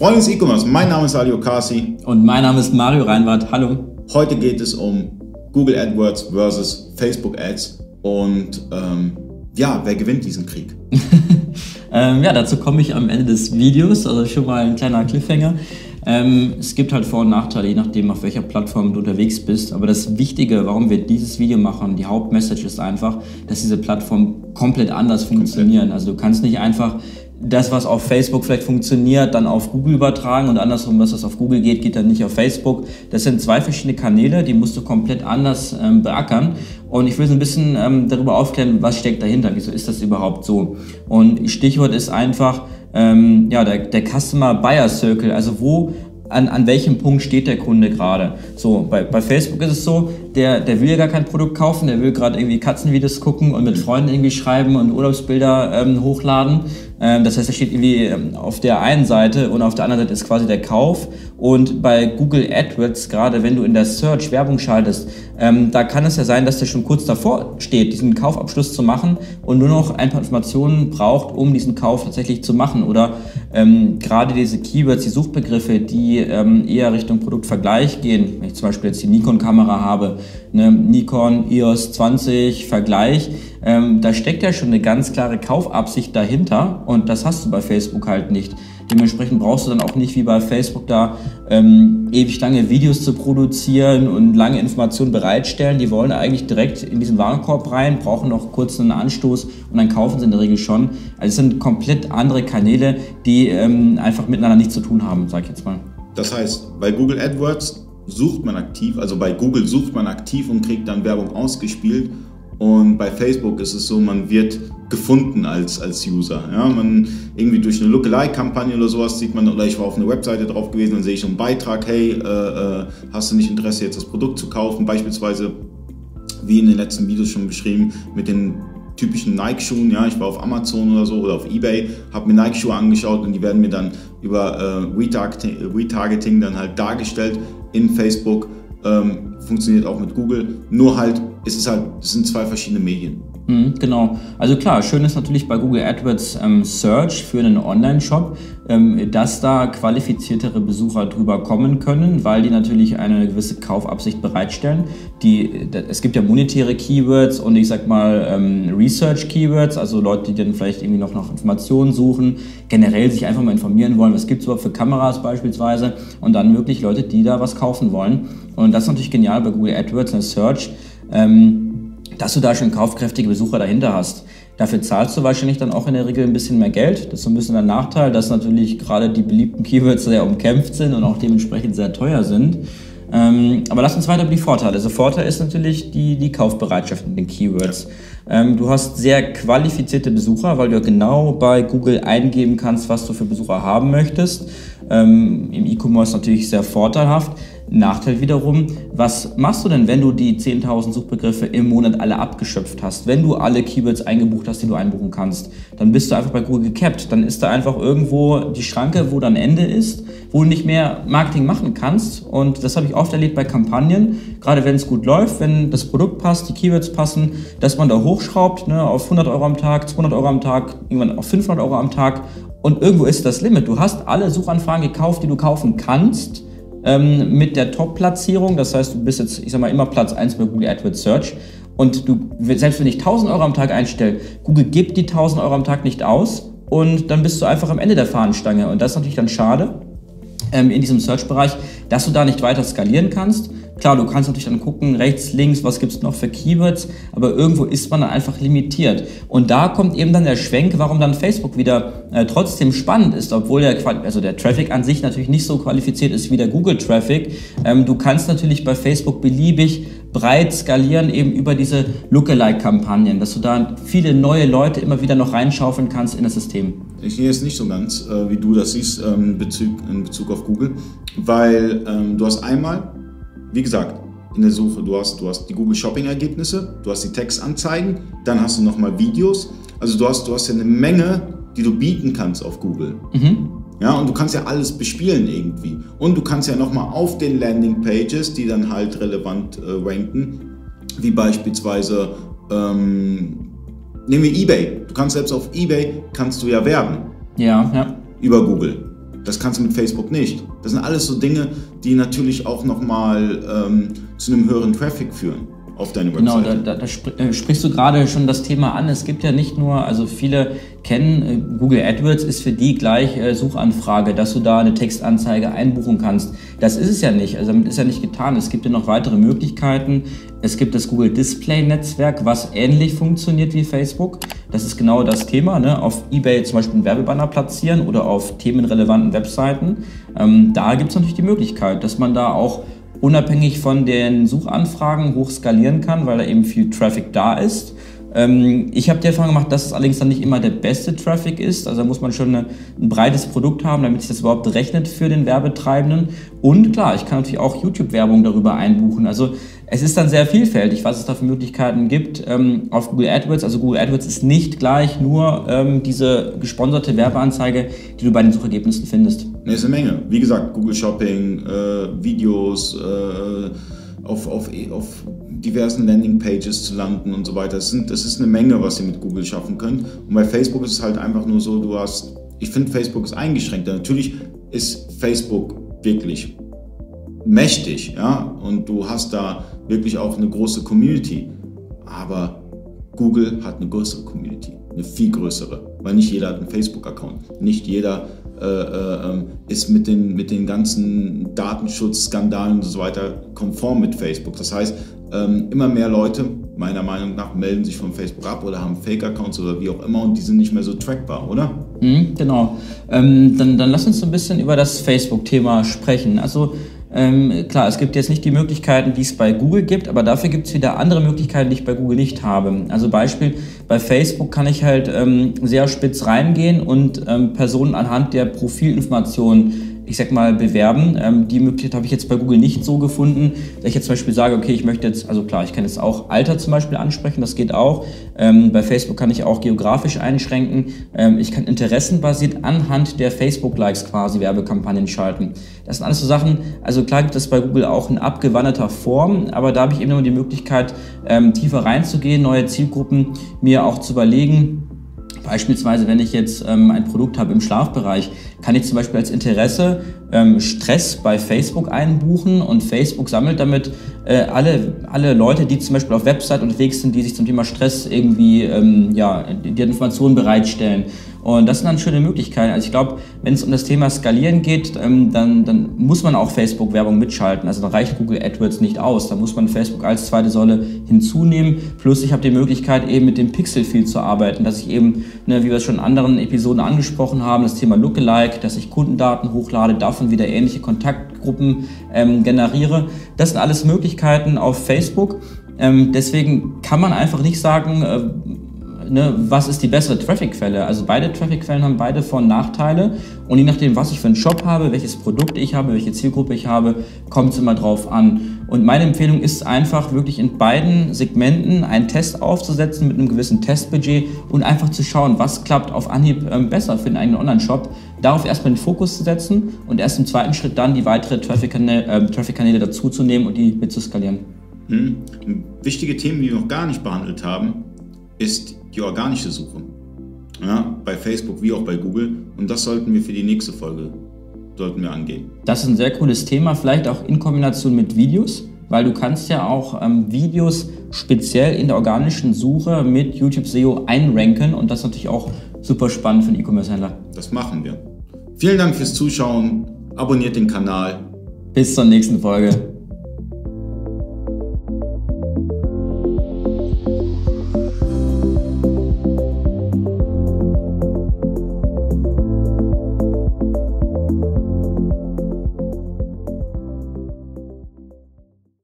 Freunde des E-Commerce, mein Name ist Ali Okasi. Und mein Name ist Mario Reinwart. Hallo. Heute geht es um Google AdWords versus Facebook Ads und ähm, ja, wer gewinnt diesen Krieg? ähm, ja, dazu komme ich am Ende des Videos, also schon mal ein kleiner Cliffhanger. Ähm, es gibt halt Vor- und Nachteile, je nachdem, auf welcher Plattform du unterwegs bist. Aber das Wichtige, warum wir dieses Video machen, die Hauptmessage ist einfach, dass diese Plattformen komplett anders funktionieren. Also du kannst nicht einfach das, was auf Facebook vielleicht funktioniert, dann auf Google übertragen und andersrum, was das auf Google geht, geht dann nicht auf Facebook. Das sind zwei verschiedene Kanäle, die musst du komplett anders ähm, beackern. Und ich will so ein bisschen ähm, darüber aufklären, was steckt dahinter, wieso ist das überhaupt so. Und Stichwort ist einfach, ähm, ja, der, der Customer Buyer Circle, also wo an, an welchem Punkt steht der Kunde gerade. So, bei, bei Facebook ist es so, der, der will ja gar kein Produkt kaufen, der will gerade irgendwie Katzenvideos gucken und mit Freunden irgendwie schreiben und Urlaubsbilder ähm, hochladen. Ähm, das heißt, er steht irgendwie ähm, auf der einen Seite und auf der anderen Seite ist quasi der Kauf. Und bei Google AdWords, gerade wenn du in der Search Werbung schaltest, ähm, da kann es ja sein, dass der schon kurz davor steht, diesen Kaufabschluss zu machen und nur noch ein paar Informationen braucht, um diesen Kauf tatsächlich zu machen. Oder ähm, gerade diese Keywords, die Suchbegriffe, die ähm, eher Richtung Produktvergleich gehen, wenn ich zum Beispiel jetzt die Nikon-Kamera habe, ne, Nikon EOS 20 Vergleich, ähm, da steckt ja schon eine ganz klare Kaufabsicht dahinter und das hast du bei Facebook halt nicht. Dementsprechend brauchst du dann auch nicht wie bei Facebook da ähm, ewig lange Videos zu produzieren und lange Informationen bereitstellen. Die wollen eigentlich direkt in diesen Warenkorb rein, brauchen noch kurz einen Anstoß und dann kaufen sie in der Regel schon. Also es sind komplett andere Kanäle, die ähm, einfach miteinander nichts zu tun haben, sag ich jetzt mal. Das heißt, bei Google AdWords sucht man aktiv, also bei Google sucht man aktiv und kriegt dann Werbung ausgespielt und bei Facebook ist es so, man wird gefunden als, als User. Ja, man irgendwie durch eine Lookalike-Kampagne oder sowas sieht man, oder ich war auf eine Webseite drauf gewesen, dann sehe ich einen Beitrag, hey, äh, äh, hast du nicht Interesse, jetzt das Produkt zu kaufen? Beispielsweise, wie in den letzten Videos schon beschrieben, mit den typischen Nike-Schuhen. Ja, ich war auf Amazon oder so oder auf Ebay, habe mir Nike-Schuhe angeschaut und die werden mir dann über äh, Retargeting, Retargeting dann halt dargestellt in Facebook. Ähm, funktioniert auch mit Google. Nur halt, es ist halt, es sind zwei verschiedene Medien. Mhm, genau. Also klar, schön ist natürlich bei Google AdWords ähm, Search für einen Online-Shop, ähm, dass da qualifiziertere Besucher drüber kommen können, weil die natürlich eine gewisse Kaufabsicht bereitstellen. Die, es gibt ja monetäre Keywords und ich sag mal ähm, Research-Keywords, also Leute, die dann vielleicht irgendwie noch nach Informationen suchen, generell sich einfach mal informieren wollen, was gibt es überhaupt für Kameras beispielsweise und dann wirklich Leute, die da was kaufen wollen. Und das ist natürlich genial bei Google AdWords in Search. Ähm, dass du da schon kaufkräftige Besucher dahinter hast. Dafür zahlst du wahrscheinlich dann auch in der Regel ein bisschen mehr Geld. Das ist ein bisschen der Nachteil, dass natürlich gerade die beliebten Keywords sehr umkämpft sind und auch dementsprechend sehr teuer sind. Ähm, aber lass uns weiter über die Vorteile. Also Vorteil ist natürlich die, die Kaufbereitschaft in den Keywords. Ähm, du hast sehr qualifizierte Besucher, weil du genau bei Google eingeben kannst, was du für Besucher haben möchtest. Ähm, Im E-Commerce natürlich sehr vorteilhaft. Nachteil wiederum, was machst du denn, wenn du die 10.000 Suchbegriffe im Monat alle abgeschöpft hast? Wenn du alle Keywords eingebucht hast, die du einbuchen kannst, dann bist du einfach bei Google gecapped. Dann ist da einfach irgendwo die Schranke, wo dann Ende ist, wo du nicht mehr Marketing machen kannst. Und das habe ich oft erlebt bei Kampagnen, gerade wenn es gut läuft, wenn das Produkt passt, die Keywords passen, dass man da hochschraubt ne, auf 100 Euro am Tag, 200 Euro am Tag, irgendwann auf 500 Euro am Tag. Und irgendwo ist das Limit. Du hast alle Suchanfragen gekauft, die du kaufen kannst ähm, mit der Top-Platzierung. Das heißt, du bist jetzt, ich sag mal, immer Platz 1 bei Google AdWords Search. Und du, selbst wenn ich 1000 Euro am Tag einstelle, Google gibt die 1000 Euro am Tag nicht aus und dann bist du einfach am Ende der Fahnenstange. Und das ist natürlich dann schade ähm, in diesem Search-Bereich, dass du da nicht weiter skalieren kannst. Klar, du kannst natürlich dann gucken, rechts, links, was gibt es noch für Keywords, aber irgendwo ist man dann einfach limitiert. Und da kommt eben dann der Schwenk, warum dann Facebook wieder äh, trotzdem spannend ist, obwohl der, also der Traffic an sich natürlich nicht so qualifiziert ist wie der Google-Traffic. Ähm, du kannst natürlich bei Facebook beliebig breit skalieren, eben über diese Lookalike-Kampagnen, dass du da viele neue Leute immer wieder noch reinschaufeln kannst in das System. Ich sehe es nicht so ganz, äh, wie du das siehst ähm, Bezug, in Bezug auf Google, weil ähm, du hast einmal wie gesagt, in der Suche, du hast, du hast die Google Shopping Ergebnisse, du hast die Textanzeigen, dann hast du nochmal Videos. Also du hast, du hast ja eine Menge, die du bieten kannst auf Google. Mhm. Ja, und du kannst ja alles bespielen irgendwie. Und du kannst ja nochmal auf den Landing Pages, die dann halt relevant äh, ranken, wie beispielsweise, ähm, nehmen wir eBay. Du kannst selbst auf eBay, kannst du ja werben. Ja, ja. Über Google. Das kannst du mit Facebook nicht. Das sind alles so Dinge, die natürlich auch nochmal ähm, zu einem höheren Traffic führen auf deine Webseite. Genau, da, da, da, äh, sprichst du gerade schon das Thema an. Es gibt ja nicht nur, also viele kennen, äh, Google AdWords ist für die gleich äh, Suchanfrage, dass du da eine Textanzeige einbuchen kannst. Das ist es ja nicht, also damit ist ja nicht getan. Es gibt ja noch weitere Möglichkeiten. Es gibt das Google Display Netzwerk, was ähnlich funktioniert wie Facebook. Das ist genau das Thema. Ne? Auf eBay zum Beispiel einen Werbebanner platzieren oder auf themenrelevanten Webseiten. Ähm, da gibt es natürlich die Möglichkeit, dass man da auch unabhängig von den Suchanfragen hoch skalieren kann, weil da eben viel Traffic da ist. Ähm, ich habe die Erfahrung gemacht, dass es allerdings dann nicht immer der beste Traffic ist. Also da muss man schon eine, ein breites Produkt haben, damit sich das überhaupt rechnet für den Werbetreibenden. Und klar, ich kann natürlich auch YouTube-Werbung darüber einbuchen. Also es ist dann sehr vielfältig, was es da für Möglichkeiten gibt ähm, auf Google AdWords. Also Google AdWords ist nicht gleich nur ähm, diese gesponserte Werbeanzeige, die du bei den Suchergebnissen findest. Ne, ist eine Menge. Wie gesagt, Google Shopping, äh, Videos, äh, auf, auf, auf diversen Landingpages zu landen und so weiter. Das, sind, das ist eine Menge, was ihr mit Google schaffen könnt. Und bei Facebook ist es halt einfach nur so, du hast, ich finde Facebook ist eingeschränkter. Natürlich ist Facebook wirklich mächtig, ja, und du hast da wirklich auch eine große Community. Aber Google hat eine größere Community, eine viel größere, weil nicht jeder hat einen Facebook-Account. Nicht jeder äh, äh, ähm, ist mit den, mit den ganzen Datenschutzskandalen und so weiter konform mit Facebook. Das heißt, ähm, immer mehr Leute, meiner Meinung nach, melden sich von Facebook ab oder haben Fake-Accounts oder wie auch immer und die sind nicht mehr so trackbar, oder? Mhm, genau. Ähm, dann, dann lass uns ein bisschen über das Facebook-Thema sprechen. Also ähm, klar, es gibt jetzt nicht die Möglichkeiten, die es bei Google gibt, aber dafür gibt es wieder andere Möglichkeiten, die ich bei Google nicht habe. Also Beispiel, bei Facebook kann ich halt ähm, sehr spitz reingehen und ähm, Personen anhand der Profilinformationen ich sag mal, bewerben. Ähm, die Möglichkeit habe ich jetzt bei Google nicht so gefunden, dass ich jetzt zum Beispiel sage, okay, ich möchte jetzt, also klar, ich kann jetzt auch Alter zum Beispiel ansprechen, das geht auch. Ähm, bei Facebook kann ich auch geografisch einschränken. Ähm, ich kann interessenbasiert anhand der Facebook-Likes quasi Werbekampagnen schalten. Das sind alles so Sachen, also klar gibt es bei Google auch in abgewandelter Form, aber da habe ich eben immer die Möglichkeit, ähm, tiefer reinzugehen, neue Zielgruppen mir auch zu überlegen Beispielsweise, wenn ich jetzt ähm, ein Produkt habe im Schlafbereich, kann ich zum Beispiel als Interesse ähm, Stress bei Facebook einbuchen und Facebook sammelt damit äh, alle, alle Leute, die zum Beispiel auf Website unterwegs sind, die sich zum Thema Stress irgendwie ähm, ja, die Informationen bereitstellen. Und das sind dann schöne Möglichkeiten. Also ich glaube, wenn es um das Thema Skalieren geht, ähm, dann, dann muss man auch Facebook-Werbung mitschalten. Also dann reicht Google AdWords nicht aus. Da muss man Facebook als zweite Säule hinzunehmen. Plus ich habe die Möglichkeit, eben mit dem Pixel viel zu arbeiten, dass ich eben, ne, wie wir es schon in anderen Episoden angesprochen haben, das Thema Lookalike, dass ich Kundendaten hochlade, davon wieder ähnliche Kontaktgruppen ähm, generiere. Das sind alles Möglichkeiten auf Facebook. Ähm, deswegen kann man einfach nicht sagen, äh, ne, was ist die bessere Traffic-Quelle? Also beide Traffic-Quellen haben beide Vor- und Nachteile und je nachdem, was ich für einen Shop habe, welches Produkt ich habe, welche Zielgruppe ich habe, kommt es immer drauf an. Und meine Empfehlung ist einfach wirklich in beiden Segmenten einen Test aufzusetzen mit einem gewissen Testbudget und einfach zu schauen, was klappt auf Anhieb ähm, besser für den eigenen Online-Shop. Darauf erstmal den Fokus zu setzen und erst im zweiten Schritt dann die weitere Traffic-Kanäle äh, Traffic dazuzunehmen und die mitzuskalieren. Hm. Wichtige Themen, die wir noch gar nicht behandelt haben, ist die organische Suche. Ja, bei Facebook wie auch bei Google. Und das sollten wir für die nächste Folge sollten wir angehen. Das ist ein sehr cooles Thema, vielleicht auch in Kombination mit Videos, weil du kannst ja auch ähm, Videos speziell in der organischen Suche mit YouTube SEO einranken und das ist natürlich auch super spannend für einen E-Commerce-Händler. Das machen wir. Vielen Dank fürs Zuschauen. Abonniert den Kanal. Bis zur nächsten Folge.